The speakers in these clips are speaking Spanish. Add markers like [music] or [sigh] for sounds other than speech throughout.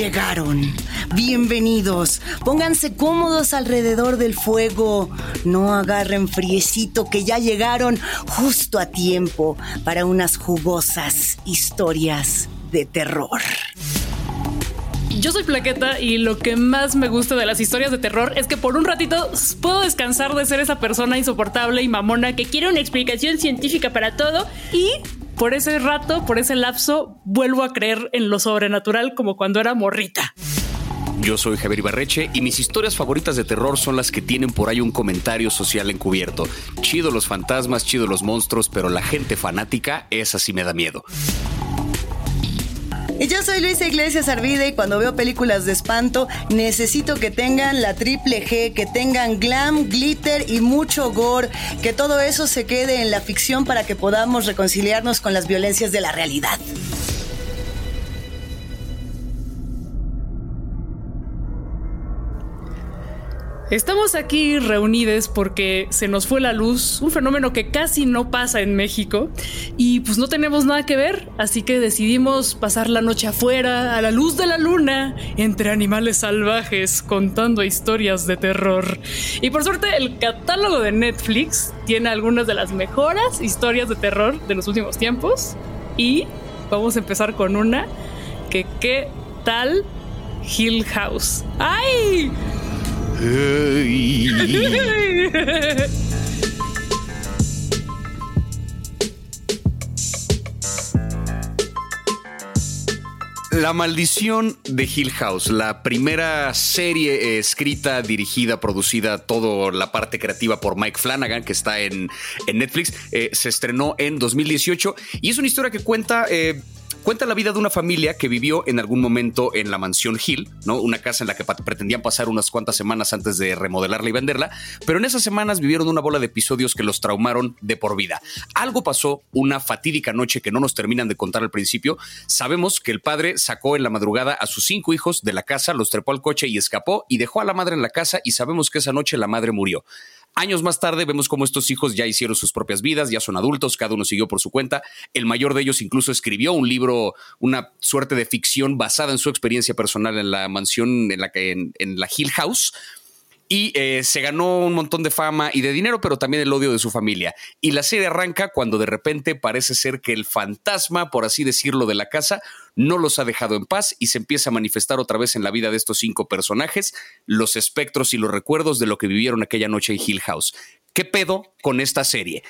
Llegaron. Bienvenidos. Pónganse cómodos alrededor del fuego. No agarren friecito que ya llegaron justo a tiempo para unas jugosas historias de terror. Yo soy Plaqueta y lo que más me gusta de las historias de terror es que por un ratito puedo descansar de ser esa persona insoportable y mamona que quiere una explicación científica para todo y por ese rato, por ese lapso, vuelvo a creer en lo sobrenatural como cuando era morrita. Yo soy Javier Ibarreche y mis historias favoritas de terror son las que tienen por ahí un comentario social encubierto. Chido los fantasmas, chido los monstruos, pero la gente fanática, esa sí me da miedo. Y yo soy Luisa Iglesias Arvide y cuando veo películas de espanto necesito que tengan la triple G, que tengan glam, glitter y mucho gore, que todo eso se quede en la ficción para que podamos reconciliarnos con las violencias de la realidad. Estamos aquí reunidos porque se nos fue la luz, un fenómeno que casi no pasa en México y pues no tenemos nada que ver, así que decidimos pasar la noche afuera, a la luz de la luna, entre animales salvajes, contando historias de terror. Y por suerte el catálogo de Netflix tiene algunas de las mejores historias de terror de los últimos tiempos y vamos a empezar con una que qué tal Hill House. ¡Ay! Hey. [laughs] La maldición de Hill House, la primera serie escrita, dirigida, producida, toda la parte creativa por Mike Flanagan, que está en, Netflix, eh, se estrenó en 2018 y es una historia que cuenta... Eh, Cuenta la vida de una familia que vivió en algún momento en la mansión Hill, ¿no? Una casa en la que pretendían pasar unas cuantas semanas antes de remodelarla y venderla, pero en esas semanas vivieron una bola de episodios que los traumaron de por vida. Algo pasó una fatídica noche que no nos terminan de contar al principio. Sabemos que el padre sacó en la madrugada a sus cinco hijos de la casa, los trepó al coche y escapó y dejó a la madre en la casa y sabemos que esa noche la madre murió. Años más tarde vemos cómo estos hijos ya hicieron sus propias vidas, ya son adultos, cada uno siguió por su cuenta. El mayor de ellos incluso escribió un libro, una suerte de ficción basada en su experiencia personal en la mansión en la en la Hill House y eh, se ganó un montón de fama y de dinero, pero también el odio de su familia. Y la serie arranca cuando de repente parece ser que el fantasma, por así decirlo, de la casa no los ha dejado en paz y se empieza a manifestar otra vez en la vida de estos cinco personajes, los espectros y los recuerdos de lo que vivieron aquella noche en Hill House. ¿Qué pedo con esta serie?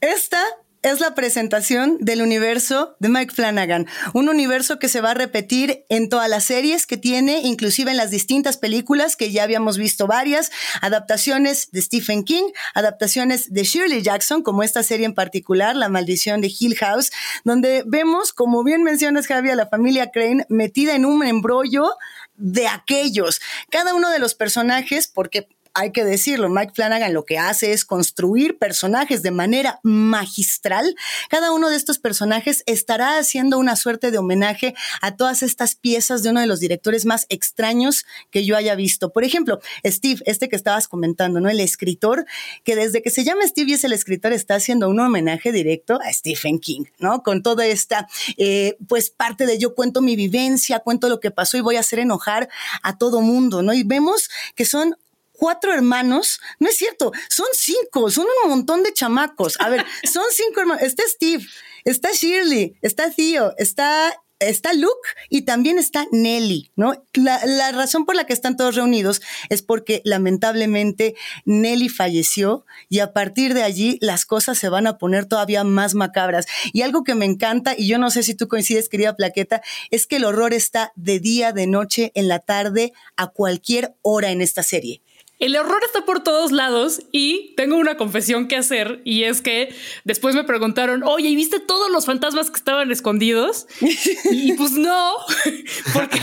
Esta es la presentación del universo de Mike Flanagan, un universo que se va a repetir en todas las series que tiene, inclusive en las distintas películas que ya habíamos visto varias, adaptaciones de Stephen King, adaptaciones de Shirley Jackson, como esta serie en particular, La maldición de Hill House, donde vemos, como bien mencionas Javi, a la familia Crane metida en un embrollo de aquellos. Cada uno de los personajes, porque hay que decirlo, Mike Flanagan lo que hace es construir personajes de manera magistral. Cada uno de estos personajes estará haciendo una suerte de homenaje a todas estas piezas de uno de los directores más extraños que yo haya visto. Por ejemplo, Steve, este que estabas comentando, ¿no? El escritor, que desde que se llama Steve y es el escritor, está haciendo un homenaje directo a Stephen King, ¿no? Con toda esta, eh, pues parte de yo cuento mi vivencia, cuento lo que pasó y voy a hacer enojar a todo mundo, ¿no? Y vemos que son cuatro hermanos. No es cierto, son cinco, son un montón de chamacos. A ver, [laughs] son cinco hermanos. Está Steve, está Shirley, está Theo, está está Luke y también está Nelly, ¿no? La, la, razón por la que están todos reunidos es porque lamentablemente Nelly falleció y a partir de allí las cosas se van a poner todavía más macabras. Y algo que me encanta, y yo no sé si tú coincides, querida Plaqueta, es que el horror está de día, de noche, en la tarde, a cualquier hora en esta serie. El horror está por todos lados y tengo una confesión que hacer y es que después me preguntaron, oye, ¿y viste todos los fantasmas que estaban escondidos? [laughs] y pues no, [laughs] porque,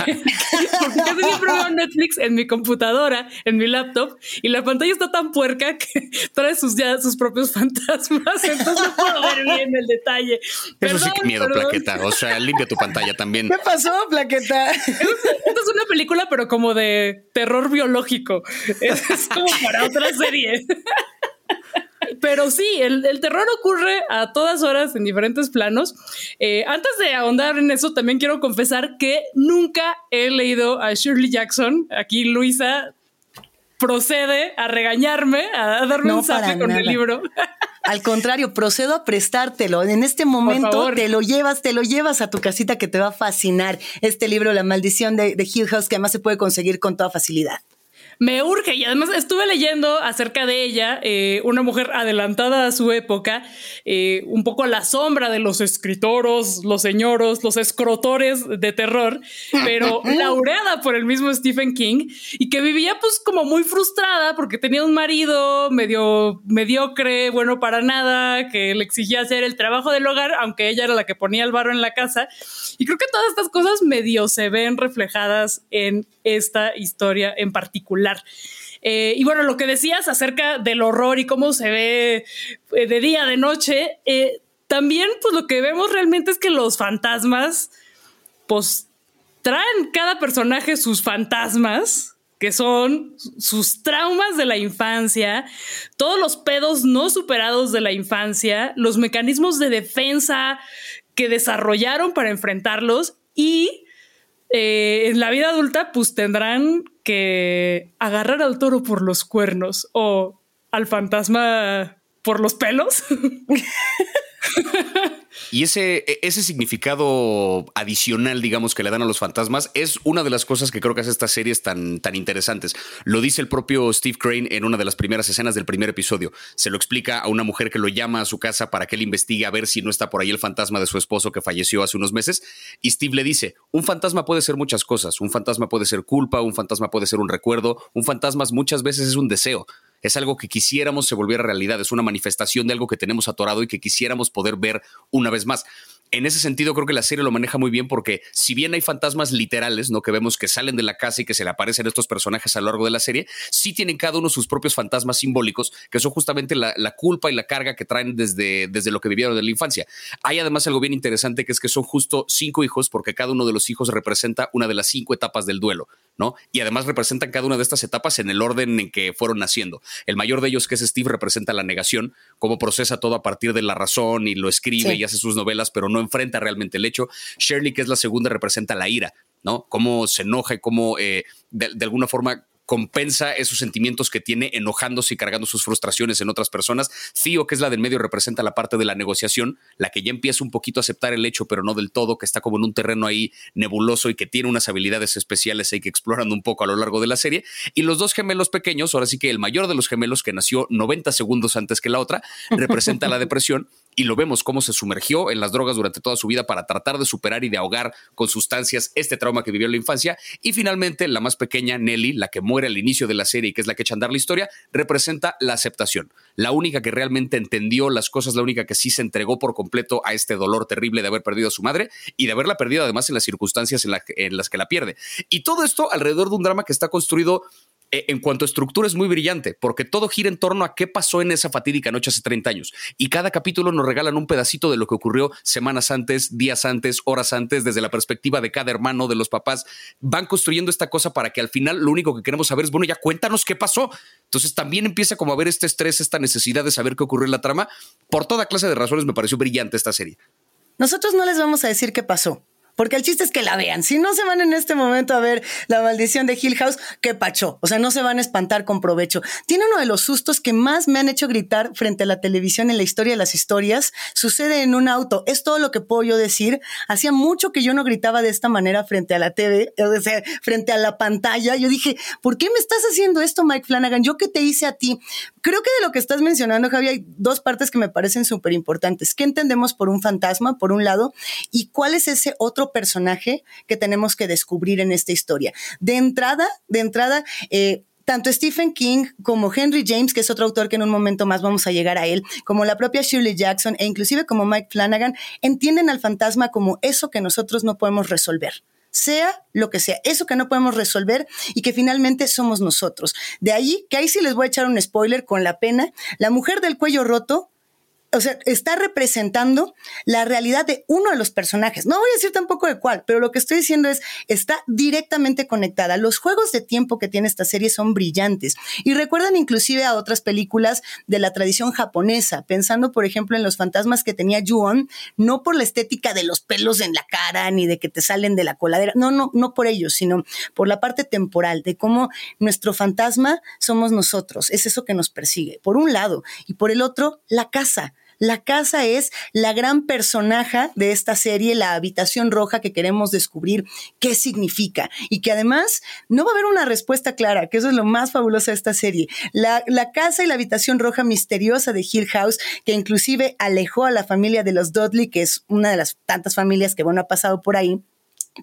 porque yo siempre veo Netflix en mi computadora, en mi laptop y la pantalla está tan puerca que [laughs] trae sus ya sus propios fantasmas, entonces no puedo ver bien el detalle. Eso sí que miedo, Plaqueta. O sea, limpia tu pantalla también. ¿Qué pasó, Plaqueta? Esta es una película, pero como de terror biológico. Es como para otra serie. Pero sí, el, terror ocurre a todas horas en diferentes planos. Eh, antes de ahondar en eso, también quiero confesar que nunca he leído a Shirley Jackson. Aquí Luisa procede a regañarme, a darme un zape con el libro. Al contrario, procedo a prestártelo. En este momento te lo llevas, te lo llevas a tu casita que te va a fascinar. Este libro, La maldición de, de Hill House, que además se puede conseguir con toda facilidad me urge y además estuve leyendo acerca de ella, eh, una mujer adelantada a su época, eh, un poco a la sombra de los escritoros, los señoros, los escrotores de terror, pero [laughs] laureada por el mismo Stephen King y que vivía pues como muy frustrada porque tenía un marido medio mediocre, bueno para nada, que le exigía hacer el trabajo del hogar, aunque ella era la que ponía el barro en la casa. Y creo que todas estas cosas medio se ven reflejadas en esta historia en particular. Eh, y bueno, lo que decías acerca del horror y cómo se ve eh, de día, de noche, eh, también pues lo que vemos realmente es que los fantasmas, pues traen cada personaje sus fantasmas, que son sus traumas de la infancia, todos los pedos no superados de la infancia, los mecanismos de defensa que desarrollaron para enfrentarlos y en la vida adulta, pues tendrán que agarrar al toro por los cuernos o al fantasma por los pelos. [laughs] Y ese, e, ese significado adicional, digamos, que le dan a los fantasmas es una de las cosas que creo que hace estas series tan, tan interesantes. Lo dice el propio Steve Crane en una de las primeras escenas del primer episodio. Se lo explica a una mujer que lo llama a su casa para que él investigue a ver si no está por ahí el fantasma de su esposo que falleció hace unos meses. Y Steve le dice, un fantasma puede ser muchas cosas. Un fantasma puede ser culpa, un fantasma puede ser un recuerdo, un fantasma muchas veces es un deseo es algo que quisiéramos se volviera realidad, es una manifestación de algo que tenemos atorado y que quisiéramos poder ver una vez más en ese sentido creo que la serie lo maneja muy bien porque si bien hay fantasmas literales, ¿no? Que vemos que salen de la casa y que se le aparecen estos personajes a lo largo de la serie, sí tienen cada uno sus propios fantasmas simbólicos, que son justamente la, culpa y la carga que traen desde, desde lo que vivieron en la infancia. Hay además algo bien interesante que es que son justo cinco hijos porque cada uno de los hijos representa una de las cinco etapas del duelo, ¿no? Y además representan cada una de estas etapas en el orden en que fueron naciendo. El mayor de ellos, que es Steve, representa la negación, cómo procesa todo a partir de la razón y lo escribe y hace sus novelas, pero no enfrenta realmente el hecho. Shirley, que es la segunda, representa la ira, ¿no? Cómo se enoja y cómo eh, de, alguna forma compensa esos sentimientos que tiene enojándose y cargando sus frustraciones en otras personas. Theo, que es la del medio, representa la parte de la negociación, la que ya empieza un poquito a aceptar el hecho, pero no del todo, que está como en un terreno ahí nebuloso y que tiene unas habilidades especiales ahí que exploran un poco a lo largo de la serie. Y los dos gemelos pequeños, ahora sí que el mayor de los gemelos, que nació 90 segundos antes que la otra, representa la depresión y lo vemos cómo se sumergió en las drogas durante toda su vida para tratar de superar y de ahogar con sustancias este trauma que vivió en la infancia. Y finalmente, la más pequeña, Nelly, la que muere al inicio de la serie y que es la que echa a andar la historia, representa la aceptación. La única que realmente entendió las cosas, la única que sí se entregó por completo a este dolor terrible de haber perdido a su madre y de haberla perdido además en las circunstancias en, en las que la pierde. Y todo esto alrededor de un drama que está construido en cuanto a estructura es muy brillante, porque todo gira en torno a qué pasó en esa fatídica noche hace 30 años. Y cada capítulo nos regalan un pedacito de lo que ocurrió semanas antes, días antes, horas antes, desde la perspectiva de cada hermano, de los papás. Van construyendo esta cosa para que al final lo único que queremos saber es, bueno, ya cuéntanos qué pasó. Entonces también empieza como a ver este estrés, esta necesidad de saber qué ocurrió en la trama. Por toda clase de razones me pareció brillante esta serie. Nosotros no les vamos a decir qué pasó. Porque el chiste es que la vean. Si no se van en este momento a ver la maldición de Hill House, qué pacho. O sea, no se van a espantar con provecho. Tiene uno de los sustos que más me han hecho gritar frente a la televisión en la historia de las historias. Sucede en un auto. Es todo lo que puedo yo decir. Hacía mucho que yo no gritaba de esta manera frente a la TV, o sea, frente a la pantalla. Yo dije, ¿por qué me estás haciendo esto, Mike Flanagan? ¿Yo qué te hice a ti? Creo que de lo que estás mencionando, Javi, hay dos partes que me parecen súper importantes. ¿Qué entendemos por un fantasma, por un lado? ¿Y cuál es ese otro personaje que tenemos que descubrir en esta historia. De entrada, de entrada, eh, tanto Stephen King como Henry James, que es otro autor que en un momento más vamos a llegar a él, como la propia Shirley Jackson e inclusive como Mike Flanagan, entienden al fantasma como eso que nosotros no podemos resolver sea lo que sea, eso que no podemos resolver y que finalmente somos nosotros. De ahí, que ahí sí les voy a echar un spoiler con la pena, la mujer del cuello roto o sea, está representando la realidad de uno de los personajes. No voy a decir tampoco de cuál, pero lo que estoy diciendo es, está directamente conectada. Los juegos de tiempo que tiene esta serie son brillantes y recuerdan inclusive a otras películas de la tradición japonesa, pensando, por ejemplo, en los fantasmas que tenía Ju-on, no por la estética de los pelos en la cara ni de que te salen de la coladera, no, no, no por ello, sino por la parte temporal, de cómo nuestro fantasma somos nosotros, es eso que nos persigue, por un lado, y por el otro, la casa. La casa es la gran personaje de esta serie, la habitación roja que queremos descubrir qué significa y que además no va a haber una respuesta clara, que eso es lo más fabuloso de esta serie. La, casa y la habitación roja misteriosa de Hill House, que inclusive alejó a la familia de los Dudley, que es una de las tantas familias que bueno ha pasado por ahí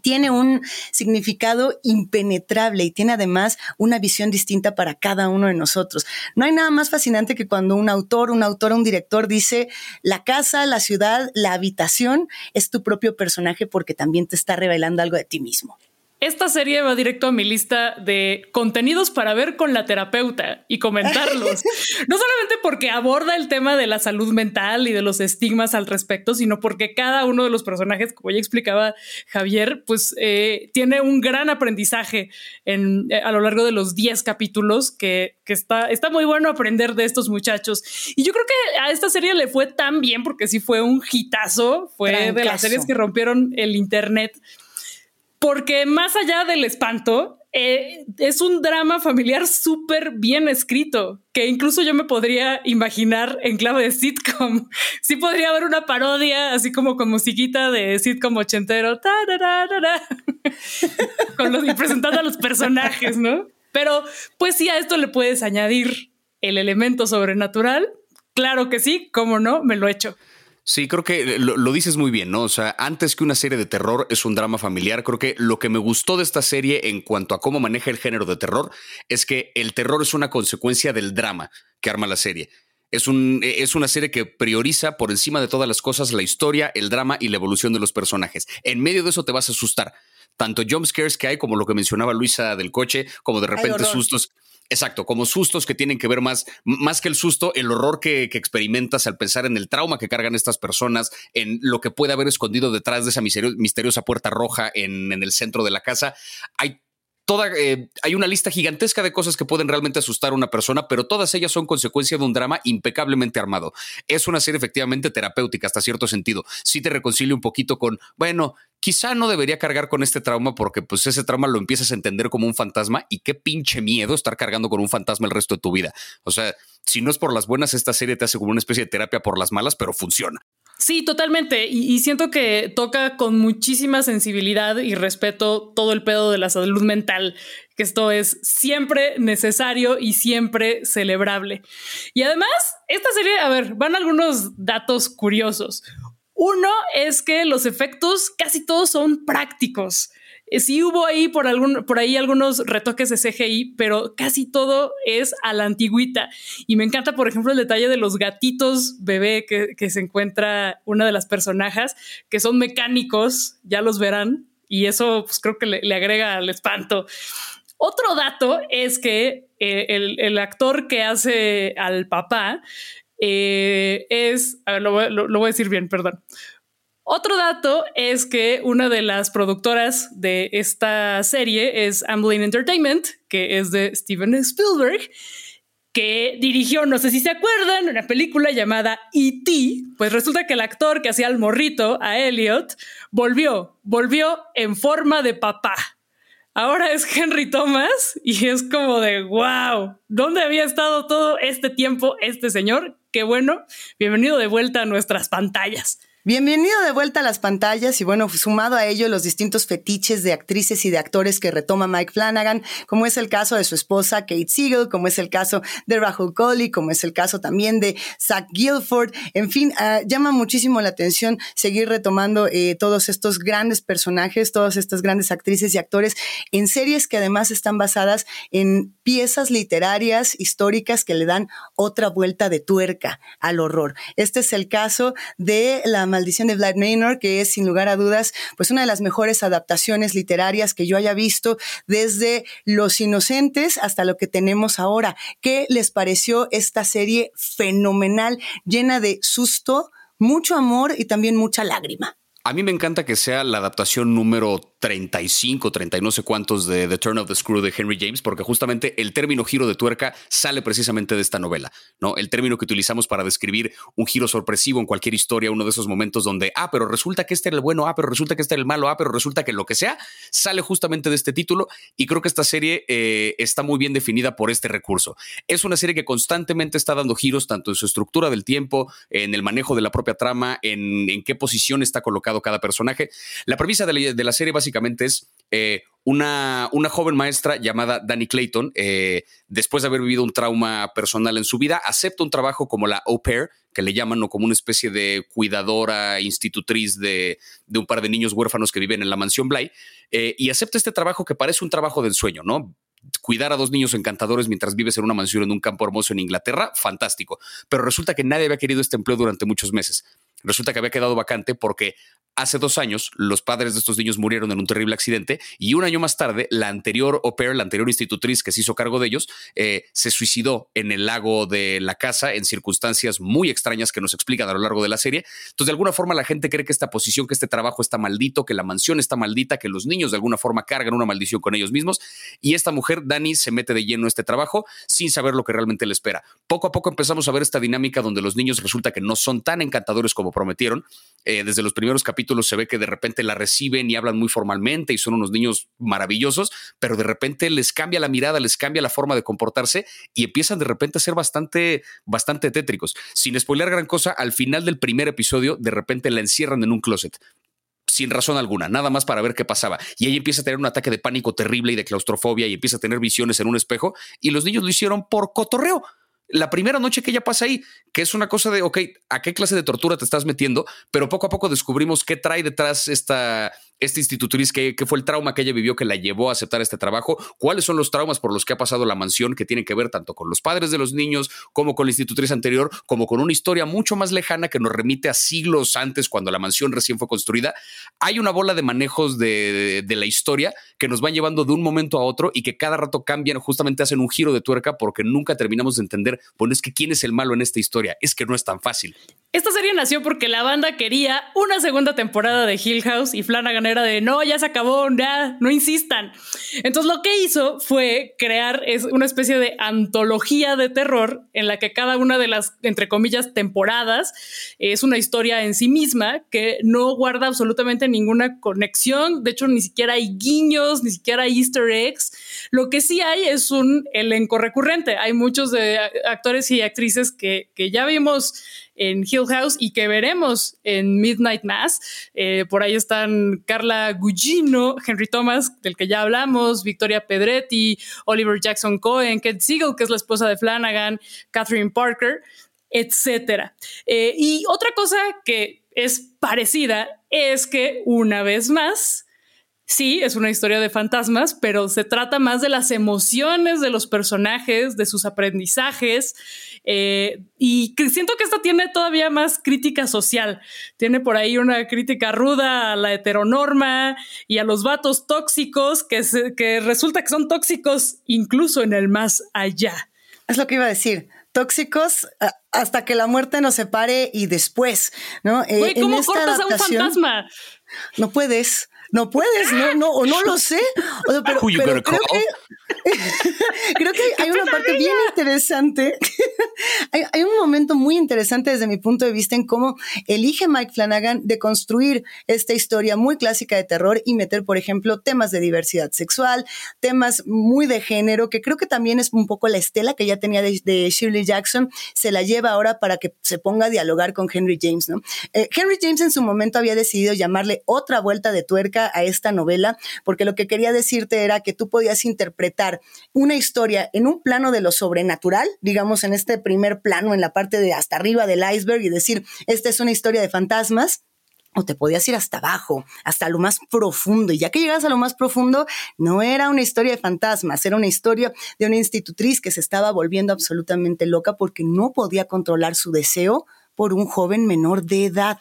tiene un significado impenetrable y tiene además una visión distinta para cada uno de nosotros. No hay nada más fascinante que cuando un autor, un autor, un director dice, la casa, la ciudad, la habitación es tu propio personaje porque también te está revelando algo de ti mismo. Esta serie va directo a mi lista de contenidos para ver con la terapeuta y comentarlos. [laughs] no solamente porque aborda el tema de la salud mental y de los estigmas al respecto, sino porque cada uno de los personajes, como ya explicaba Javier, pues eh, tiene un gran aprendizaje en, eh, a lo largo de los 10 capítulos que, que, está, está muy bueno aprender de estos muchachos. Y yo creo que a esta serie le fue tan bien porque sí fue un hitazo, fue de las series que rompieron el Internet porque más allá del espanto, eh, es un drama familiar súper bien escrito, que incluso yo me podría imaginar en clave de sitcom. [laughs] Sí podría haber una parodia, así como con musiquita de sitcom ochentero, [laughs] con los, y presentando a los personajes, ¿no? Pero pues sí, a esto le puedes añadir el elemento sobrenatural. Claro que sí, cómo no, me lo he hecho. Sí, creo que lo, dices muy bien, ¿no? O sea, antes que una serie de terror es un drama familiar, creo que lo que me gustó de esta serie en cuanto a cómo maneja el género de terror es que el terror es una consecuencia del drama que arma la serie. Es, un, es una serie que prioriza por encima de todas las cosas la historia, el drama y la evolución de los personajes. En medio de eso te vas a asustar. Tanto jump scares que hay, como lo que mencionaba Luisa del coche, como de repente sustos. Exacto, como sustos que tienen que ver más, más que el susto, el horror que, experimentas al pensar en el trauma que cargan estas personas, en lo que puede haber escondido detrás de esa misteriosa puerta roja en, en el centro de la casa. Hay eh, hay una lista gigantesca de cosas que pueden realmente asustar a una persona, pero todas ellas son consecuencia de un drama impecablemente armado. Es una serie efectivamente terapéutica hasta cierto sentido. Sí te reconcilia un poquito con, bueno, quizá no debería cargar con este trauma porque pues ese trauma lo empiezas a entender como un fantasma y qué pinche miedo estar cargando con un fantasma el resto de tu vida. O sea, si no es por las buenas, esta serie te hace como una especie de terapia por las malas, pero funciona. Sí, totalmente. Y, siento que toca con muchísima sensibilidad y respeto todo el pedo de la salud mental, que esto es siempre necesario y siempre celebrable. Y además, esta serie, a ver, van algunos datos curiosos. Uno es que los efectos casi todos son prácticos. Eh, sí hubo ahí por, algún, por ahí algunos retoques de CGI, pero casi todo es a la antigüita. Y me encanta, por ejemplo, el detalle de los gatitos bebé que, se encuentra una de las personajes, que son mecánicos, ya los verán, y eso pues creo que le, agrega al espanto. Otro dato es que eh, el, actor que hace al papá eh, es, a ver, lo, lo voy a decir bien, perdón. Otro dato es que una de las productoras de esta serie es Amblin Entertainment, que es de Steven Spielberg, que dirigió, no sé si se acuerdan, una película llamada E.T. Pues resulta que el actor que hacía el morrito, a Elliot, volvió, volvió en forma de papá. Ahora es Henry Thomas y es como de wow, ¿dónde había estado todo este tiempo este señor? Qué bueno, bienvenido de vuelta a nuestras pantallas. Bienvenido de vuelta a las pantallas y bueno, sumado a ello los distintos fetiches de actrices y de actores que retoma Mike Flanagan, como es el caso de su esposa Kate Siegel, como es el caso de Rahul Coley, como es el caso también de Zach Guilford. En fin, uh, llama muchísimo la atención seguir retomando eh, todos estos grandes personajes, todas estas grandes actrices y actores en series que además están basadas en piezas literarias históricas que le dan otra vuelta de tuerca al horror. Este es el caso de La maldición de Vlad Maynor, que es sin lugar a dudas, pues una de las mejores adaptaciones literarias que yo haya visto desde Los Inocentes hasta lo que tenemos ahora. ¿Qué les pareció esta serie fenomenal, llena de susto, mucho amor y también mucha lágrima? A mí me encanta que sea la adaptación número 35, 30 y no sé cuántos de The Turn of the Screw de Henry James, porque justamente el término giro de tuerca sale precisamente de esta novela, ¿no? El término que utilizamos para describir un giro sorpresivo en cualquier historia, uno de esos momentos donde, ah, pero resulta que este era el bueno, ah, pero resulta que este era el malo, ah, pero resulta que lo que sea, sale justamente de este título y creo que esta serie eh, está muy bien definida por este recurso. Es una serie que constantemente está dando giros tanto en su estructura del tiempo, en el manejo de la propia trama, en, en qué posición está colocado cada personaje. La premisa de la, de la serie básicamente básicamente es eh, una, una, joven maestra llamada Danny Clayton, eh, después de haber vivido un trauma personal en su vida, acepta un trabajo como la au pair, que le llaman, o como una especie de cuidadora, institutriz de, de un par de niños huérfanos que viven en la mansión Bly, eh, y acepta este trabajo que parece un trabajo del sueño, ¿no? cuidar a dos niños encantadores mientras vives en una mansión en un campo hermoso en Inglaterra, fantástico. Pero resulta que nadie había querido este empleo durante muchos meses. Resulta que había quedado vacante porque hace dos años los padres de estos niños murieron en un terrible accidente y un año más tarde la anterior au pair, la anterior institutriz que se hizo cargo de ellos, eh, se suicidó en el lago de la casa en circunstancias muy extrañas que nos explican a lo largo de la serie. Entonces, de alguna forma la gente cree que esta posición, que este trabajo está maldito, que la mansión está maldita, que los niños de alguna forma cargan una maldición con ellos mismos y esta mujer, Dani, se mete de lleno a este trabajo sin saber lo que realmente le espera. Poco a poco empezamos a ver esta dinámica donde los niños resulta que no son tan encantadores como prometieron. Eh, desde los primeros capítulos se ve que de repente la reciben y hablan muy formalmente y son unos niños maravillosos, pero de repente les cambia la mirada, les cambia la forma de comportarse y empiezan de repente a ser bastante, bastante tétricos. Sin spoiler gran cosa, al final del primer episodio, de repente la encierran en un closet sin razón alguna, nada más para ver qué pasaba. Y ella empieza a tener un ataque de pánico terrible y de claustrofobia y empieza a tener visiones en un espejo y los niños lo hicieron por cotorreo la primera noche que ella pasa ahí, que es una cosa de, ok, ¿a qué clase de tortura te estás metiendo? Pero poco a poco descubrimos qué trae detrás esta, esta institutriz, qué, fue el trauma que ella vivió que la llevó a aceptar este trabajo, cuáles son los traumas por los que ha pasado la mansión que tienen que ver tanto con los padres de los niños como con la institutriz anterior, como con una historia mucho más lejana que nos remite a siglos antes cuando la mansión recién fue construida. Hay una bola de manejos de, de la historia que nos van llevando de un momento a otro y que cada rato cambian, justamente hacen un giro de tuerca porque nunca terminamos de entender, bueno, es que quién es el malo en esta historia, es que no es tan fácil. Esta serie nació porque la banda quería una segunda temporada de Hill House y Flanagan era de no, ya se acabó, ya, no insistan. Entonces lo que hizo fue crear una especie de antología de terror en la que cada una de las, entre comillas, temporadas es una historia en sí misma que no guarda absolutamente ninguna conexión. De hecho, ni siquiera hay guiños, ni siquiera hay easter eggs. Lo que sí hay es un elenco recurrente. Hay muchos de actores y actrices que, que ya vimos en Hill House y que veremos en Midnight Mass. Eh, por ahí están Carla Gugino, Henry Thomas, del que ya hablamos, Victoria Pedretti, Oliver Jackson Cohen, Kate Siegel, que es la esposa de Flanagan, Catherine Parker, etc. Eh, y otra cosa que es parecida es que una vez más, sí, es una historia de fantasmas, pero se trata más de las emociones de los personajes, de sus aprendizajes. Eh, y siento que esta tiene todavía más crítica social. Tiene por ahí una crítica ruda a la heteronorma y a los vatos tóxicos que, que resulta que son tóxicos incluso en el más allá. Es lo que iba a decir tóxicos hasta que la muerte nos separe y después, ¿no? Eh, ¿Cómo cortas a un fantasma? No puedes no puedes, no, no, o no lo sé. pero, [laughs] creo que, creo que hay una parte bien interesante. [laughs] hay, hay, un momento muy interesante desde mi punto de vista en cómo elige Mike Flanagan de construir esta historia muy clásica de terror y meter, por ejemplo, temas de diversidad sexual, temas muy de género, que creo que también es un poco la estela que ya tenía de, Shirley Jackson, se la lleva ahora para que se ponga a dialogar con Henry James, ¿no? Eh, Henry James en su momento había decidido llamarle otra vuelta de tuerca a esta novela, porque lo que quería decirte era que tú podías interpretar una historia en un plano de lo sobrenatural, digamos en este primer plano, en la parte de hasta arriba del iceberg y decir, esta es una historia de fantasmas, o te podías ir hasta abajo, hasta lo más profundo. Y ya que llegas a lo más profundo, no era una historia de fantasmas, era una historia de una institutriz que se estaba volviendo absolutamente loca porque no podía controlar su deseo por un joven menor de edad.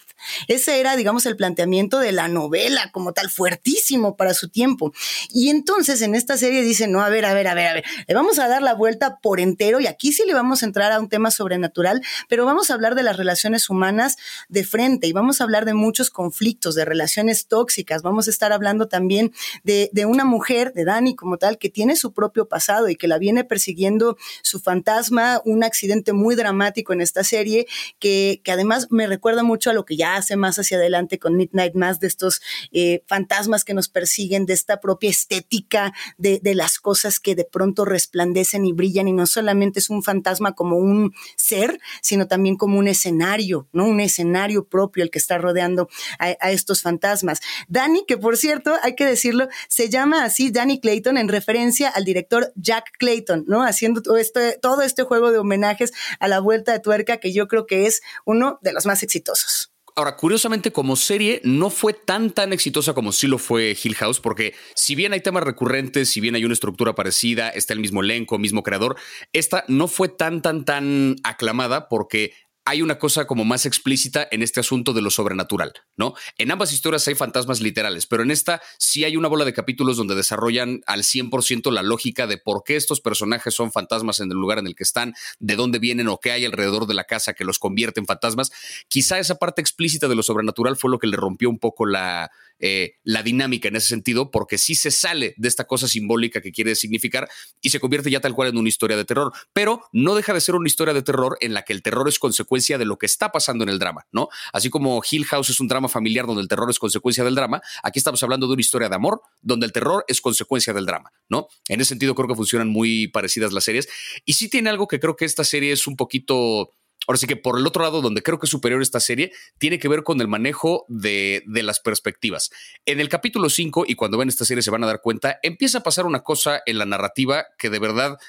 Ese era, digamos, el planteamiento de la novela como tal, fuertísimo para su tiempo. Y entonces en esta serie dicen, no, a ver, a ver, a ver, a ver, le vamos a dar la vuelta por entero y aquí sí le vamos a entrar a un tema sobrenatural, pero vamos a hablar de las relaciones humanas de frente y vamos a hablar de muchos conflictos, de relaciones tóxicas, vamos a estar hablando también de, de una mujer, de Dani como tal, que tiene su propio pasado y que la viene persiguiendo su fantasma, un accidente muy dramático en esta serie, que, que además me recuerda mucho a lo que ya hace más hacia adelante con Midnight Mass, de estos eh, fantasmas que nos persiguen, de esta propia estética de, de las cosas que de pronto resplandecen y brillan y no solamente es un fantasma como un ser, sino también como un escenario, ¿no? Un escenario propio el que está rodeando a, a estos fantasmas. Danny, que por cierto, hay que decirlo, se llama así Danny Clayton en referencia al director Jack Clayton, ¿no? Haciendo todo este, todo este juego de homenajes a la vuelta de tuerca que yo creo que es uno de los más exitosos. Ahora, curiosamente, como serie, no fue tan tan exitosa como sí lo fue Hill House, porque si bien hay temas recurrentes, si bien hay una estructura parecida, está el mismo elenco, mismo creador, esta no fue tan tan tan aclamada porque hay una cosa como más explícita en este asunto de lo sobrenatural, ¿no? En ambas historias hay fantasmas literales, pero en esta sí hay una bola de capítulos donde desarrollan al 100% la lógica de por qué estos personajes son fantasmas en el lugar en el que están, de dónde vienen o qué hay alrededor de la casa que los convierte en fantasmas. Quizá esa parte explícita de lo sobrenatural fue lo que le rompió un poco la, eh, la dinámica en ese sentido, porque sí se sale de esta cosa simbólica que quiere significar y se convierte ya tal cual en una historia de terror, pero no deja de ser una historia de terror en la que el terror es consecuencia de lo que está pasando en el drama, ¿no? Así como Hill House es un drama familiar donde el terror es consecuencia del drama, aquí estamos hablando de una historia de amor donde el terror es consecuencia del drama, ¿no? En ese sentido creo que funcionan muy parecidas las series y sí tiene algo que creo que esta serie es un poquito Ahora sí que por el otro lado, donde creo que es superior esta serie, tiene que ver con el manejo de, de las perspectivas. En el capítulo 5, y cuando ven esta serie se van a dar cuenta, empieza a pasar una cosa en la narrativa que de verdad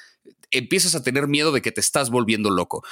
empiezas a tener miedo de que te estás volviendo loco.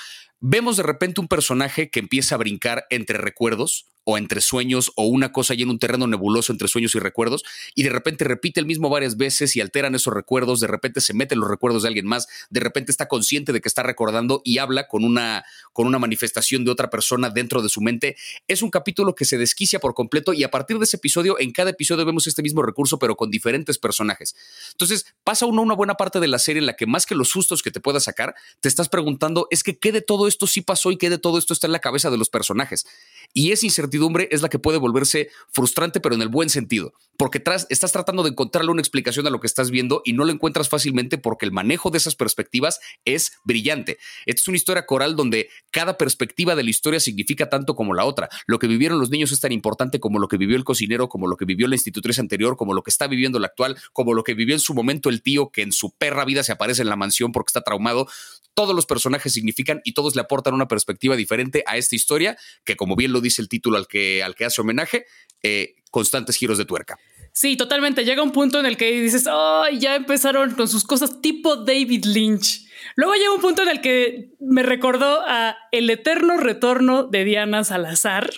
Vemos de repente un personaje que empieza a brincar entre recuerdos o entre sueños o una cosa y en un terreno nebuloso entre sueños y recuerdos y de repente repite el mismo varias veces y alteran esos recuerdos, de repente se mete en los recuerdos de alguien más, de repente está consciente de que está recordando y habla con una, con una manifestación de otra persona dentro de su mente. Es un capítulo que se desquicia por completo y a partir de ese episodio, en cada episodio vemos este mismo recurso pero con diferentes personajes. Entonces pasa uno una buena parte de la serie en la que más que los sustos que te pueda sacar, te estás preguntando, es que qué de todo esto sí pasó y qué de todo esto está en la cabeza de los personajes. Y esa incertidumbre es la que puede volverse frustrante, pero en el buen sentido, porque tras, estás tratando de encontrarle una explicación a lo que estás viendo y no lo encuentras fácilmente porque el manejo de esas perspectivas es brillante. Esta es una historia coral donde cada perspectiva de la historia significa tanto como la otra. Lo que vivieron los niños es tan importante como lo que vivió el cocinero, como lo que vivió la institutriz anterior, como lo que está viviendo la actual, como lo que vivió en su momento el tío que en su perra vida se aparece en la mansión porque está traumado. Todos los personajes significan y todos le aportan una perspectiva diferente a esta historia que, como bien lo dice el título al que, al que hace homenaje, eh, constantes giros de tuerca. Sí, totalmente. Llega un punto en el que dices, oh, ya empezaron con sus cosas tipo David Lynch. Luego llega un punto en el que me recordó a El eterno retorno de Diana Salazar.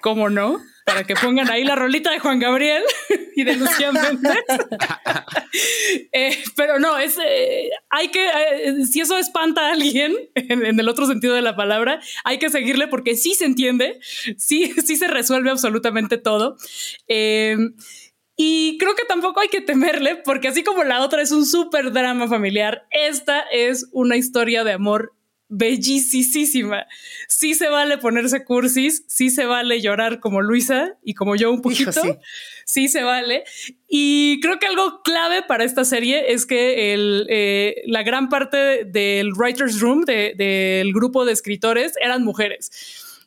¿Cómo no? Para que pongan ahí la rolita de Juan Gabriel [laughs] y de Lucía Méndez. [laughs] eh, pero no, es eh, hay que eh, si eso espanta a alguien [laughs] en, en, el otro sentido de la palabra, hay que seguirle porque sí se entiende, sí, sí se resuelve absolutamente todo. Y creo que tampoco hay que temerle, porque así como la otra es un súper drama familiar, esta es una historia de amor bellísima. Sí se vale ponerse cursis, sí se vale llorar como Luisa y como yo un poquito. Hijo, sí. sí. se vale. Y creo que algo clave para esta serie es que el, eh, la gran parte del Writers Room, de, del grupo de escritores, eran mujeres.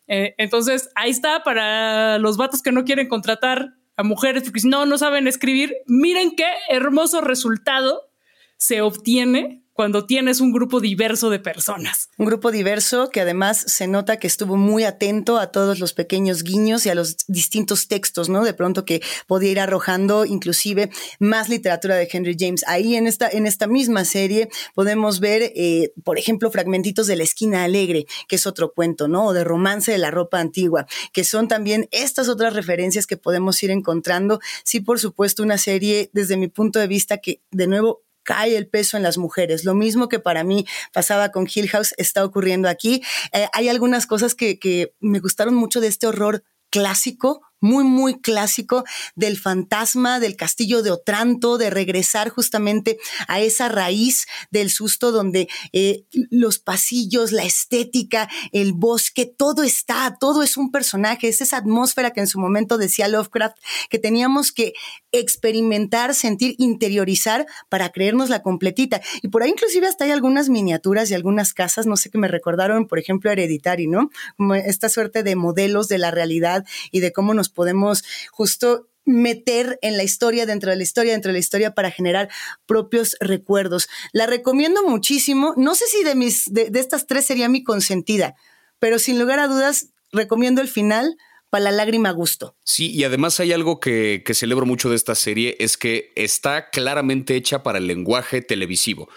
Eh, entonces, ahí está para los vatos que no quieren contratar a mujeres porque si no, no saben escribir. Miren qué hermoso resultado se obtiene cuando tienes un grupo diverso de personas. Un grupo diverso que además se nota que estuvo muy atento a todos los pequeños guiños y a los distintos textos, ¿no? De pronto que podía ir arrojando inclusive más literatura de Henry James. Ahí en esta, en esta misma serie podemos ver, eh, por ejemplo, fragmentitos de La Esquina Alegre, que es otro cuento, ¿no? O de Romance de la Ropa Antigua, que son también estas otras referencias que podemos ir encontrando. Sí, por supuesto, una serie desde mi punto de vista que, de nuevo, cae el peso en las mujeres. Lo mismo que para mí pasaba con Hill House está ocurriendo aquí. Eh, hay algunas cosas que, que me gustaron mucho de este horror clásico muy, muy clásico del fantasma del castillo de Otranto, de regresar justamente a esa raíz del susto donde eh, los pasillos, la estética, el bosque, todo está, todo es un personaje, es esa atmósfera que en su momento decía Lovecraft que teníamos que experimentar, sentir, interiorizar para creernos la completita. Y por ahí inclusive hasta hay algunas miniaturas y algunas casas, no sé qué me recordaron, por ejemplo, Hereditary, ¿no? Como esta suerte de modelos de la realidad y de cómo nos podemos justo meter en la historia, dentro de la historia, dentro de la historia para generar propios recuerdos. La recomiendo muchísimo. No sé si de mis, de, estas tres sería mi consentida, pero sin lugar a dudas recomiendo el final para la lágrima a gusto. Sí, y además hay algo que, que celebro mucho de esta serie, es que está claramente hecha para el lenguaje televisivo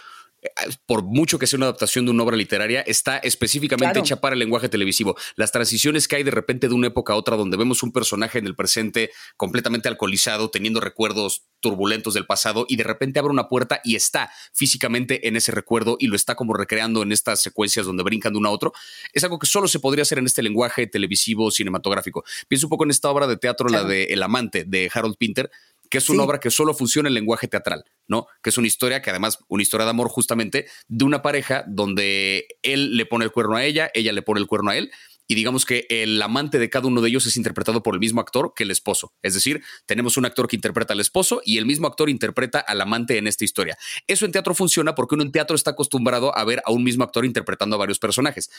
por mucho que sea una adaptación de una obra literaria, está específicamente hecha para el lenguaje televisivo. Las transiciones que hay de repente de una época a otra, donde vemos un personaje en el presente completamente alcoholizado, teniendo recuerdos turbulentos del pasado, y de repente abre una puerta y está físicamente en ese recuerdo y lo está como recreando en estas secuencias donde brincan de uno a otro, es algo que solo se podría hacer en este lenguaje televisivo cinematográfico. Pienso un poco en esta obra de teatro, la de El amante de Harold Pinter, que es una obra que solo funciona en lenguaje teatral, ¿no? Que es una historia que además, una historia de amor justamente de una pareja donde él le pone el cuerno a ella, ella le pone el cuerno a él. Y digamos que el amante de cada uno de ellos es interpretado por el mismo actor que el esposo. Es decir, tenemos un actor que interpreta al esposo y el mismo actor interpreta al amante en esta historia. Eso en teatro funciona porque uno en teatro está acostumbrado a ver a un mismo actor interpretando a varios personajes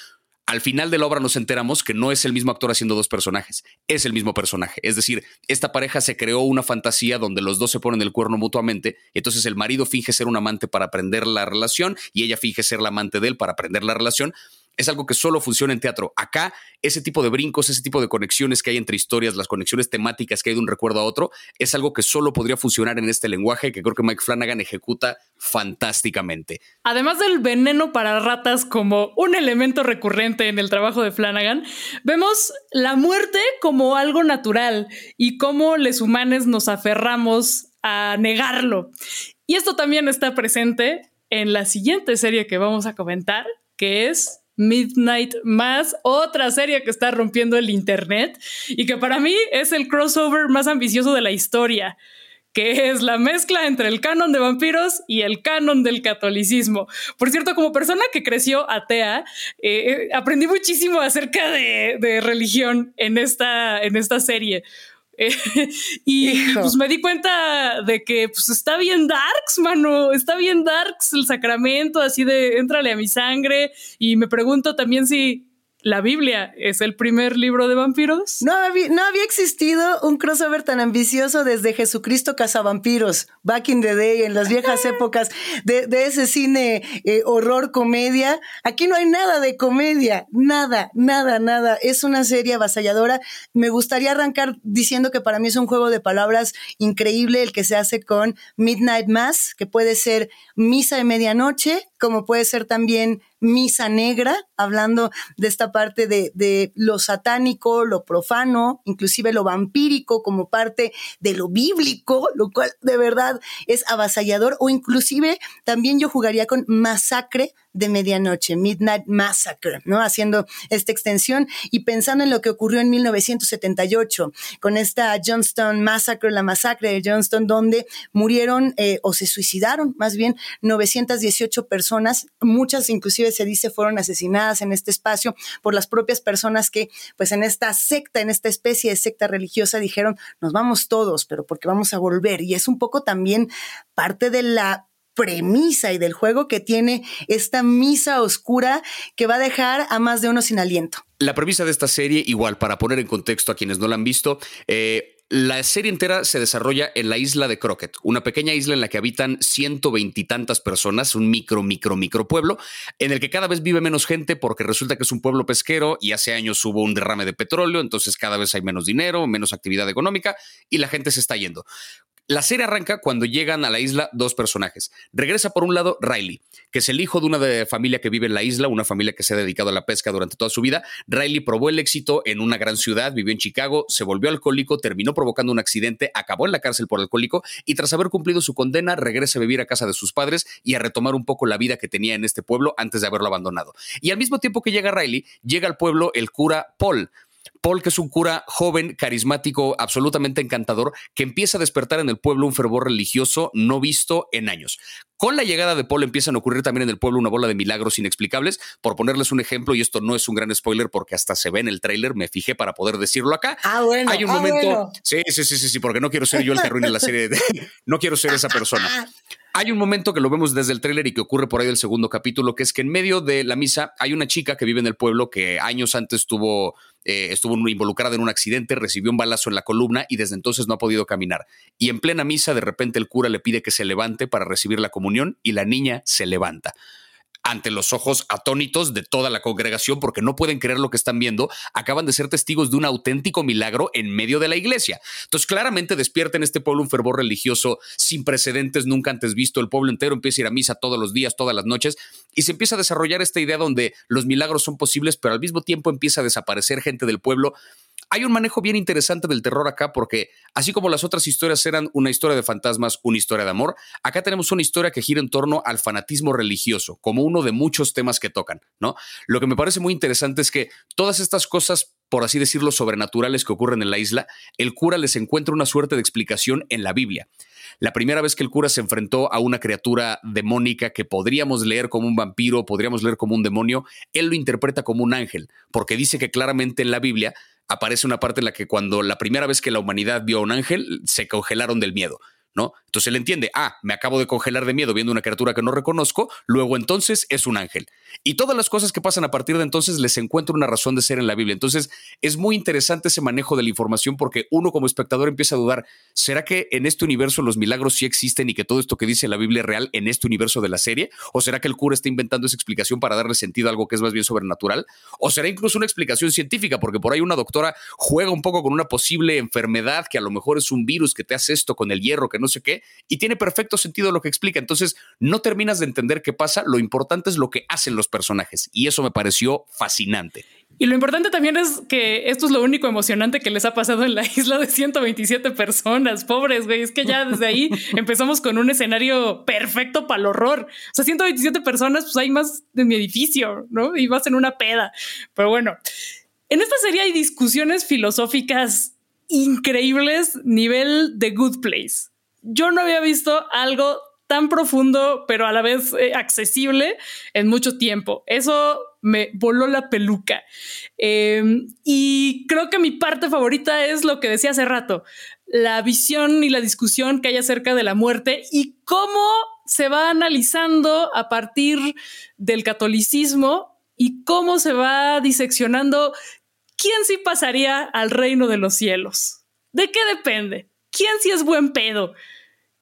al final de la obra nos enteramos que no es el mismo actor haciendo dos personajes, es el mismo personaje. Es decir, esta pareja se creó una fantasía donde los dos se ponen el cuerno mutuamente, entonces el marido finge ser un amante para aprender la relación y ella finge ser la amante de él para aprender la relación, es algo que solo funciona en teatro. Acá, ese tipo de brincos, ese tipo de conexiones que hay entre historias, las conexiones temáticas que hay de un recuerdo a otro, es algo que solo podría funcionar en este lenguaje que creo que Mike Flanagan ejecuta fantásticamente. Además del veneno para ratas como un elemento recurrente en el trabajo de Flanagan, vemos la muerte como algo natural y cómo los humanos nos aferramos a negarlo. Y esto también está presente en la siguiente serie que vamos a comentar, que es Midnight Mass, otra serie que está rompiendo el internet y que para mí es el crossover más ambicioso de la historia, que es la mezcla entre el canon de vampiros y el canon del catolicismo. Por cierto, como persona que creció atea, eh, eh, aprendí muchísimo acerca de, de religión en esta, en esta serie [laughs] y pues me di cuenta de que pues está bien darks, mano, está bien darks el sacramento, así de entrale a mi sangre. Y me pregunto también si la Biblia es el primer libro de vampiros. No, había, no había existido un crossover tan ambicioso desde Jesucristo Cazavampiros, back in the day, en las viejas épocas de, ese cine eh, horror comedia. Aquí no hay nada de comedia, nada, nada, nada. Es una serie avasalladora. Me gustaría arrancar diciendo que para mí es un juego de palabras increíble el que se hace con Midnight Mass, que puede ser misa de medianoche, como puede ser también misa negra, hablando de esta parte de, lo satánico, lo profano, inclusive lo vampírico como parte de lo bíblico, lo cual de verdad es avasallador, o inclusive también yo jugaría con masacre de medianoche, Midnight Massacre, ¿no? Haciendo esta extensión y pensando en lo que ocurrió en 1978 con esta Johnston Massacre, la masacre de Johnston, donde murieron eh, o se suicidaron más bien 918 personas, muchas inclusive se dice fueron asesinadas en este espacio por las propias personas que pues en esta secta, en esta especie de secta religiosa dijeron, nos vamos todos, pero porque vamos a volver. Y es un poco también parte de la premisa y del juego que tiene esta misa oscura que va a dejar a más de uno sin aliento. La premisa de esta serie, igual, para poner en contexto a quienes no la han visto, eh, la serie entera se desarrolla en la isla de Crockett, una pequeña isla en la que habitan ciento veintitantas personas, un micro, micro, micro pueblo, en el que cada vez vive menos gente porque resulta que es un pueblo pesquero y hace años hubo un derrame de petróleo, entonces cada vez hay menos dinero, menos actividad económica y la gente se está yendo La serie arranca cuando llegan a la isla dos personajes. Regresa por un lado Riley, que es el hijo de una familia que vive en la isla, una familia que se ha dedicado a la pesca durante toda su vida. Riley probó el éxito en una gran ciudad, vivió en Chicago, se volvió alcohólico, terminó provocando un accidente, acabó en la cárcel por alcohólico y tras haber cumplido su condena regresa a vivir a casa de sus padres y a retomar un poco la vida que tenía en este pueblo antes de haberlo abandonado. Y al mismo tiempo que llega Riley, llega al pueblo el cura Paul, Paul, que es un cura joven, carismático, absolutamente encantador, que empieza a despertar en el pueblo un fervor religioso no visto en años. Con la llegada de Paul empiezan a ocurrir también en el pueblo una bola de milagros inexplicables. Por ponerles un ejemplo, y esto no es un gran spoiler porque hasta se ve en el tráiler, me fijé para poder decirlo acá. Ah, bueno. Hay un ah, momento. bueno. Sí, sí, sí, sí, sí, porque no quiero ser yo el que arruine la serie. de- [laughs] no quiero ser esa persona. Hay un momento que lo vemos desde el tráiler y que ocurre por ahí del segundo capítulo, que es que en medio de la misa hay una chica que vive en el pueblo que años antes estuvo, eh, estuvo involucrada en un accidente, recibió un balazo en la columna y desde entonces no ha podido caminar. Y en plena misa, de repente el cura le pide que se levante para recibir la comunión y la niña se levanta ante los ojos atónitos de toda la congregación porque no pueden creer lo que están viendo, acaban de ser testigos de un auténtico milagro en medio de la iglesia. Entonces claramente despierta en este pueblo un fervor religioso sin precedentes, nunca antes visto. El pueblo entero empieza a ir a misa todos los días, todas las noches, y se empieza a desarrollar esta idea donde los milagros son posibles, pero al mismo tiempo empieza a desaparecer gente del pueblo. Hay un manejo bien interesante del terror acá porque así como las otras historias eran una historia de fantasmas, una historia de amor, acá tenemos una historia que gira en torno al fanatismo religioso, como uno de muchos temas que tocan, ¿no? Lo que me parece muy interesante es que todas estas cosas, por así decirlo, sobrenaturales que ocurren en la isla, el cura les encuentra una suerte de explicación en la Biblia. La primera vez que el cura se enfrentó a una criatura demónica que podríamos leer como un vampiro, podríamos leer como un demonio, él lo interpreta como un ángel, porque dice que claramente en la Biblia aparece una parte en la que cuando la primera vez que la humanidad vio a un ángel, se congelaron del miedo. ¿No? Entonces él entiende, ah, me acabo de congelar de miedo viendo una criatura que no reconozco, luego entonces es un ángel. Y todas las cosas que pasan a partir de entonces les encuentro una razón de ser en la Biblia. Entonces es muy interesante ese manejo de la información porque uno como espectador empieza a dudar, ¿será que en este universo los milagros sí existen y que todo esto que dice la Biblia es real en este universo de la serie? ¿O será que el cura está inventando esa explicación para darle sentido a algo que es más bien sobrenatural? ¿O será incluso una explicación científica? Porque por ahí una doctora juega un poco con una posible enfermedad que a lo mejor es un virus que te hace esto con el hierro, que no sé qué, y tiene perfecto sentido lo que explica. Entonces no terminas de entender qué pasa, lo importante es lo que hacen los personajes y eso me pareció fascinante. Y lo importante también es que esto es lo único emocionante que les ha pasado en la [laughs] isla de 127 personas. Pobres, güey. Es que ya desde ahí [laughs] empezamos con un escenario perfecto para el horror. O sea, 127 personas, pues hay más de mi edificio, ¿no? Y vas en una peda. Pero bueno, en esta serie hay discusiones filosóficas increíbles, nivel de Good Place. Yo no había visto algo tan profundo, pero a la vez eh, accesible en mucho tiempo. Eso me voló la peluca. Eh, y creo que mi parte favorita es lo que decía hace rato, la visión y la discusión que hay acerca de la muerte y cómo se va analizando a partir del catolicismo y cómo se va diseccionando quién sí pasaría al reino de los cielos. ¿De qué depende? ¿Quién sí es buen pedo?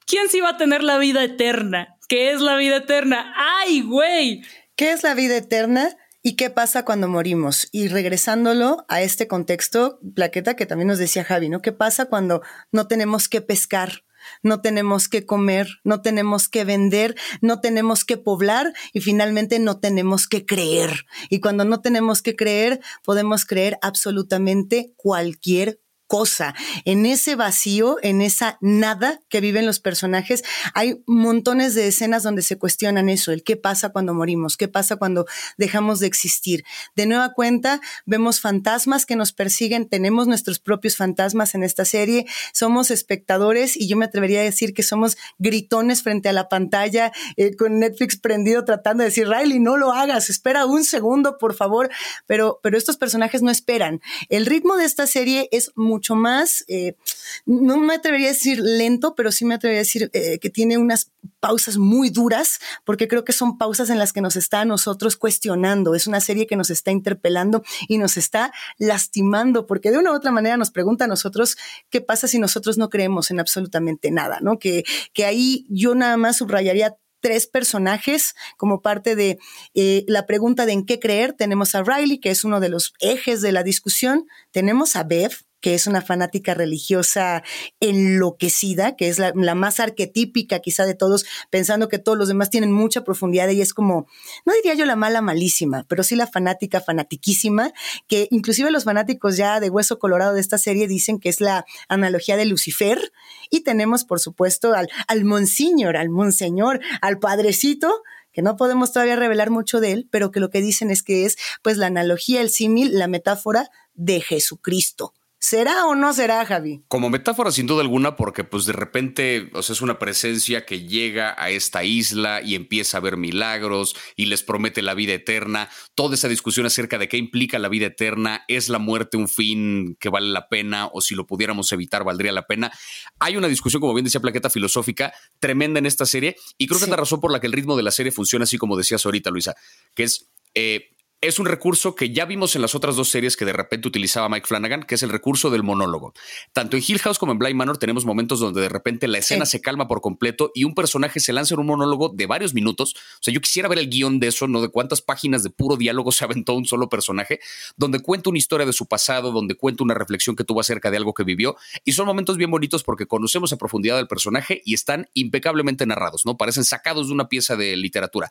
¿Quién sí va a tener la vida eterna? ¿Qué es la vida eterna? ¡Ay, güey! ¿Qué es la vida eterna? ¿Y qué pasa cuando morimos? Y regresándolo a este contexto, plaqueta que también nos decía Javi, ¿no? ¿Qué pasa cuando no tenemos que pescar? No tenemos que comer, no tenemos que vender, no tenemos que poblar y finalmente no tenemos que creer. Y cuando no tenemos que creer, podemos creer absolutamente cualquier cosa. En ese vacío, en esa nada que viven los personajes, hay montones de escenas donde se cuestionan eso, el qué pasa cuando morimos, qué pasa cuando dejamos de existir. De nueva cuenta, vemos fantasmas que nos persiguen, tenemos nuestros propios fantasmas en esta serie, somos espectadores y yo me atrevería a decir que somos gritones frente a la pantalla eh, con Netflix prendido tratando de decir, Riley, no lo hagas, espera un segundo, por favor, pero, pero estos personajes no esperan. El ritmo de esta serie es muy mucho más, eh, no me atrevería a decir lento, pero sí me atrevería a decir eh, que tiene unas pausas muy duras, porque creo que son pausas en las que nos está a nosotros cuestionando. Es una serie que nos está interpelando y nos está lastimando, porque de una u otra manera nos pregunta a nosotros qué pasa si nosotros no creemos en absolutamente nada, ¿no? Que, que ahí yo nada más subrayaría tres personajes como parte de eh, la pregunta de en qué creer. Tenemos a Riley, que es uno de los ejes de la discusión. Tenemos a Bev, que es una fanática religiosa enloquecida, que es la, más arquetípica quizá de todos, pensando que todos los demás tienen mucha profundidad y es como, no diría yo la mala malísima, pero sí la fanática fanatiquísima, que inclusive los fanáticos ya de hueso colorado de esta serie dicen que es la analogía de Lucifer y tenemos por supuesto al, al monseñor, al monseñor, al padrecito que no podemos todavía revelar mucho de él, pero que lo que dicen es que es pues la analogía, el símil, la metáfora de Jesucristo. ¿Será o no será, Javi? Como metáfora, sin duda alguna, porque pues de repente, o sea, es una presencia que llega a esta isla y empieza a ver milagros y les promete la vida eterna. Toda esa discusión acerca de qué implica la vida eterna, es la muerte un fin que vale la pena o si lo pudiéramos evitar valdría la pena. Hay una discusión, como bien decía Plaqueta Filosófica, tremenda en esta serie y creo que es la razón por la que el ritmo de la serie funciona así como decías ahorita, Luisa, que es... Eh, es un recurso que ya vimos en las otras dos series que de repente utilizaba Mike Flanagan, que es el recurso del monólogo. Tanto en Hill House como en Blind Manor tenemos momentos donde de repente la escena se calma por completo y un personaje se lanza en un monólogo de varios minutos. O sea, yo quisiera ver el guion de eso, no de cuántas páginas de puro diálogo [laughs] se aventó un solo personaje, donde cuenta una historia de su pasado, donde cuenta una reflexión que tuvo acerca de algo que vivió. Y son momentos bien bonitos porque conocemos a profundidad del personaje y están impecablemente narrados, ¿no? Parecen sacados de una pieza de literatura.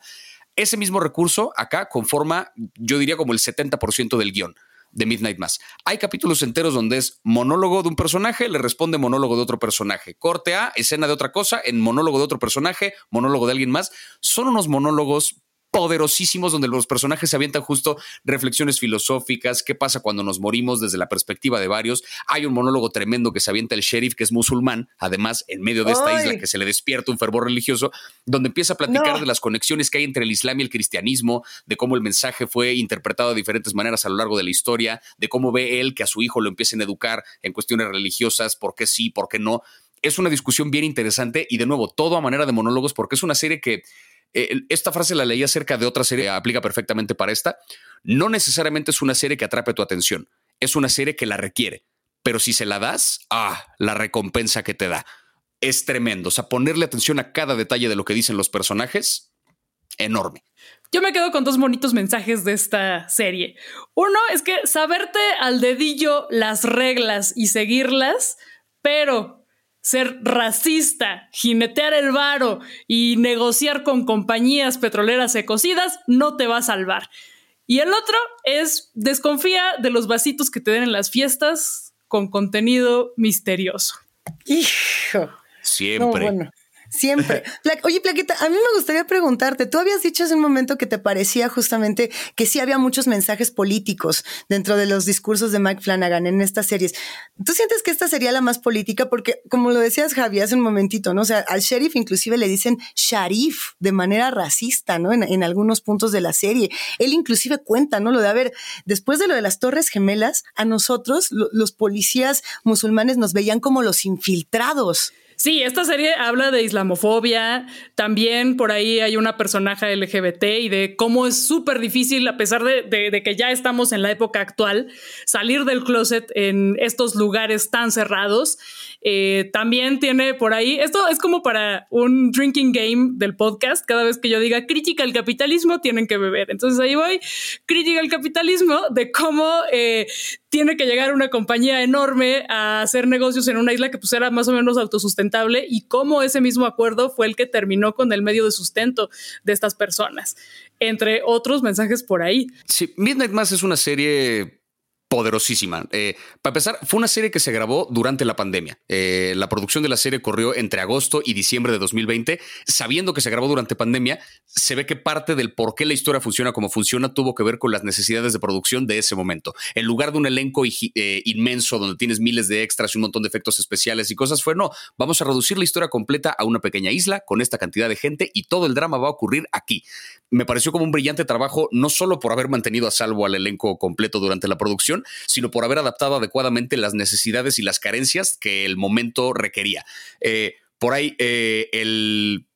Ese mismo recurso acá conforma, yo diría, como el 70% del guion de Midnight Mass. Hay capítulos enteros donde es monólogo de un personaje, le responde monólogo de otro personaje. Corte A, escena de otra cosa, en monólogo de otro personaje, monólogo de alguien más. Son unos monólogos poderosísimos donde los personajes se avientan justo reflexiones filosóficas, qué pasa cuando nos morimos desde la perspectiva de varios. Hay un monólogo tremendo que se avienta el sheriff, que es musulmán, además, en medio de esta isla que se le despierta un fervor religioso, donde empieza a platicar de las conexiones que hay entre el Islam y el cristianismo, de cómo el mensaje fue interpretado de diferentes maneras a lo largo de la historia, de cómo ve él que a su hijo lo empiecen a educar en cuestiones religiosas, por qué sí, por qué no. Es una discusión bien interesante y de nuevo, todo a manera de monólogos, porque es una serie que esta frase la leí acerca de otra serie, aplica perfectamente para esta. No necesariamente es una serie que atrape tu atención, es una serie que la requiere. Pero si se la das, ah, la recompensa que te da es tremendo. O sea, ponerle atención a cada detalle de lo que dicen los personajes, enorme. Yo me quedo con dos bonitos mensajes de esta serie. Uno es que saberte al dedillo las reglas y seguirlas, pero ser racista, jinetear el varo y negociar con compañías petroleras ecocidas no te va a salvar. Y el otro es desconfía de los vasitos que te den en las fiestas con contenido misterioso. Hijo. Siempre. Siempre. [laughs] Oye, Plaqueta, a mí me gustaría preguntarte, tú habías dicho hace un momento que te parecía justamente que sí había muchos mensajes políticos dentro de los discursos de Mike Flanagan en estas series. ¿Tú sientes que esta sería la más política? Porque como lo decías Javi hace un momentito, ¿no? O sea, al sheriff inclusive le dicen sharif de manera racista, ¿no? En, algunos puntos de la serie. Él inclusive cuenta, ¿no? Lo de, a ver, después de lo de las Torres Gemelas, a nosotros los policías musulmanes nos veían como los infiltrados. Sí, esta serie habla de islamofobia, también por ahí hay una personaje LGBT y de cómo es súper difícil, a pesar de, que ya estamos en la época actual, salir del closet en estos lugares tan cerrados. Eh, también tiene por ahí, esto es como para un drinking game del podcast, cada vez que yo diga crítica al capitalismo, tienen que beber. Entonces ahí voy, crítica al capitalismo de cómo eh, tiene que llegar una compañía enorme a hacer negocios en una isla que pues era más o menos autosustentable y cómo ese mismo acuerdo fue el que terminó con el medio de sustento de estas personas, entre otros mensajes por ahí. Sí, Midnight Mass es una serie poderosísima. Eh, para empezar, fue una serie que se grabó durante la pandemia. Eh, la producción de la serie corrió entre agosto y diciembre de 2020. Sabiendo que se grabó durante pandemia, se ve que parte del por qué la historia funciona como funciona tuvo que ver con las necesidades de producción de ese momento. En lugar de un elenco eh, inmenso donde tienes miles de extras y un montón de efectos especiales y cosas, fue no, vamos a reducir la historia completa a una pequeña isla con esta cantidad de gente y todo el drama va a ocurrir aquí. Me pareció como un brillante trabajo, no solo por haber mantenido a salvo al elenco completo durante la producción, sino por haber adaptado adecuadamente las necesidades y las carencias que el momento requería. Eh, por ahí, eh, el,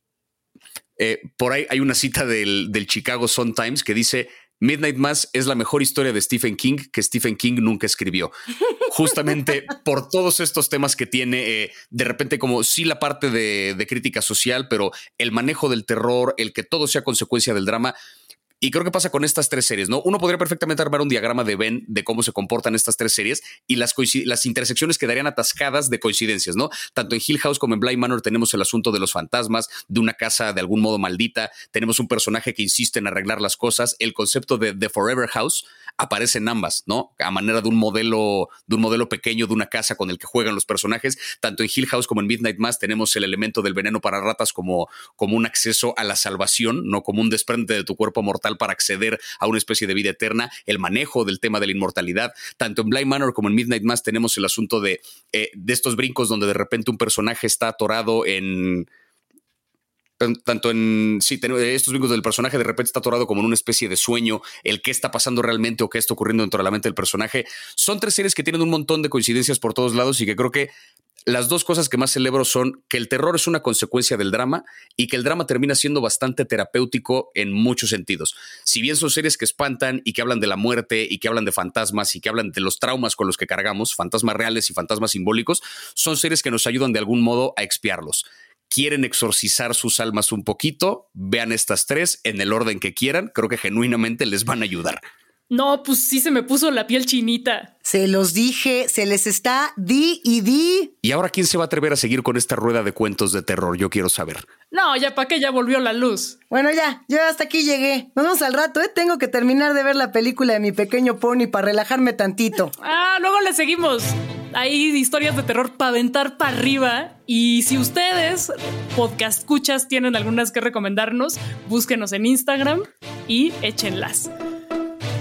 eh, por ahí hay una cita del, del Chicago Sun Times que dice, Midnight Mass es la mejor historia de Stephen King que Stephen King nunca escribió. [laughs] Justamente por todos estos temas que tiene, de repente como sí la parte de, de, crítica social, pero el manejo del terror, el que todo sea consecuencia del drama, Y creo que pasa con estas tres series, ¿no? Uno podría perfectamente armar un diagrama de Ben de cómo se comportan estas tres series y las, las intersecciones quedarían atascadas de coincidencias, ¿no? Tanto en Hill House como en Blind Manor tenemos el asunto de los fantasmas, de una casa de algún modo maldita, tenemos un personaje que insiste en arreglar las cosas, el concepto de The Forever House aparece en ambas, ¿no? A manera de un modelo, de un modelo pequeño de una casa con el que juegan los personajes. Tanto en Hill House como en Midnight Mass tenemos el elemento del veneno para ratas como, como un acceso a la salvación, no como un desprende de tu cuerpo mortal para acceder a una especie de vida eterna, el manejo del tema de la inmortalidad. Tanto en Blind Manor como en Midnight Mass tenemos el asunto de, eh, de estos brincos donde de repente un personaje está atorado en tanto en sí, estos vínculos del personaje de repente está atorado como en una especie de sueño, el qué está pasando realmente o qué está ocurriendo dentro de la mente del personaje. Son tres series que tienen un montón de coincidencias por todos lados y que creo que las dos cosas que más celebro son que el terror es una consecuencia del drama y que el drama termina siendo bastante terapéutico en muchos sentidos. Si bien son series que espantan y que hablan de la muerte y que hablan de fantasmas y que hablan de los traumas con los que cargamos, fantasmas reales y fantasmas simbólicos, son series que nos ayudan de algún modo a expiarlos quieren exorcizar sus almas un poquito, vean estas tres en el orden que quieran, creo que genuinamente les van a ayudar. No, pues sí se me puso la piel chinita. Se los dije, se les está di y di. ¿Y ahora quién se va a atrever a seguir con esta rueda de cuentos de terror? Yo quiero saber. No, ya para qué ya volvió la luz. Bueno, ya, yo hasta aquí llegué. Nos vemos al rato, ¿eh? Tengo que terminar de ver la película de mi pequeño pony para relajarme tantito. Ah, luego le seguimos. Hay historias de terror para aventar para arriba. Y si ustedes, podcast escuchas, tienen algunas que recomendarnos, búsquenos en Instagram y échenlas.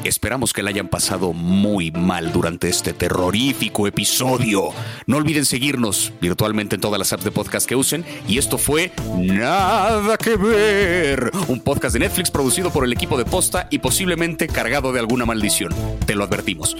Esperamos que la hayan pasado muy mal durante este terrorífico episodio. No olviden seguirnos virtualmente en todas las apps de podcast que usen. Y esto fue Nada que ver, un podcast de Netflix producido por el equipo de Posta y posiblemente cargado de alguna maldición. Te lo advertimos.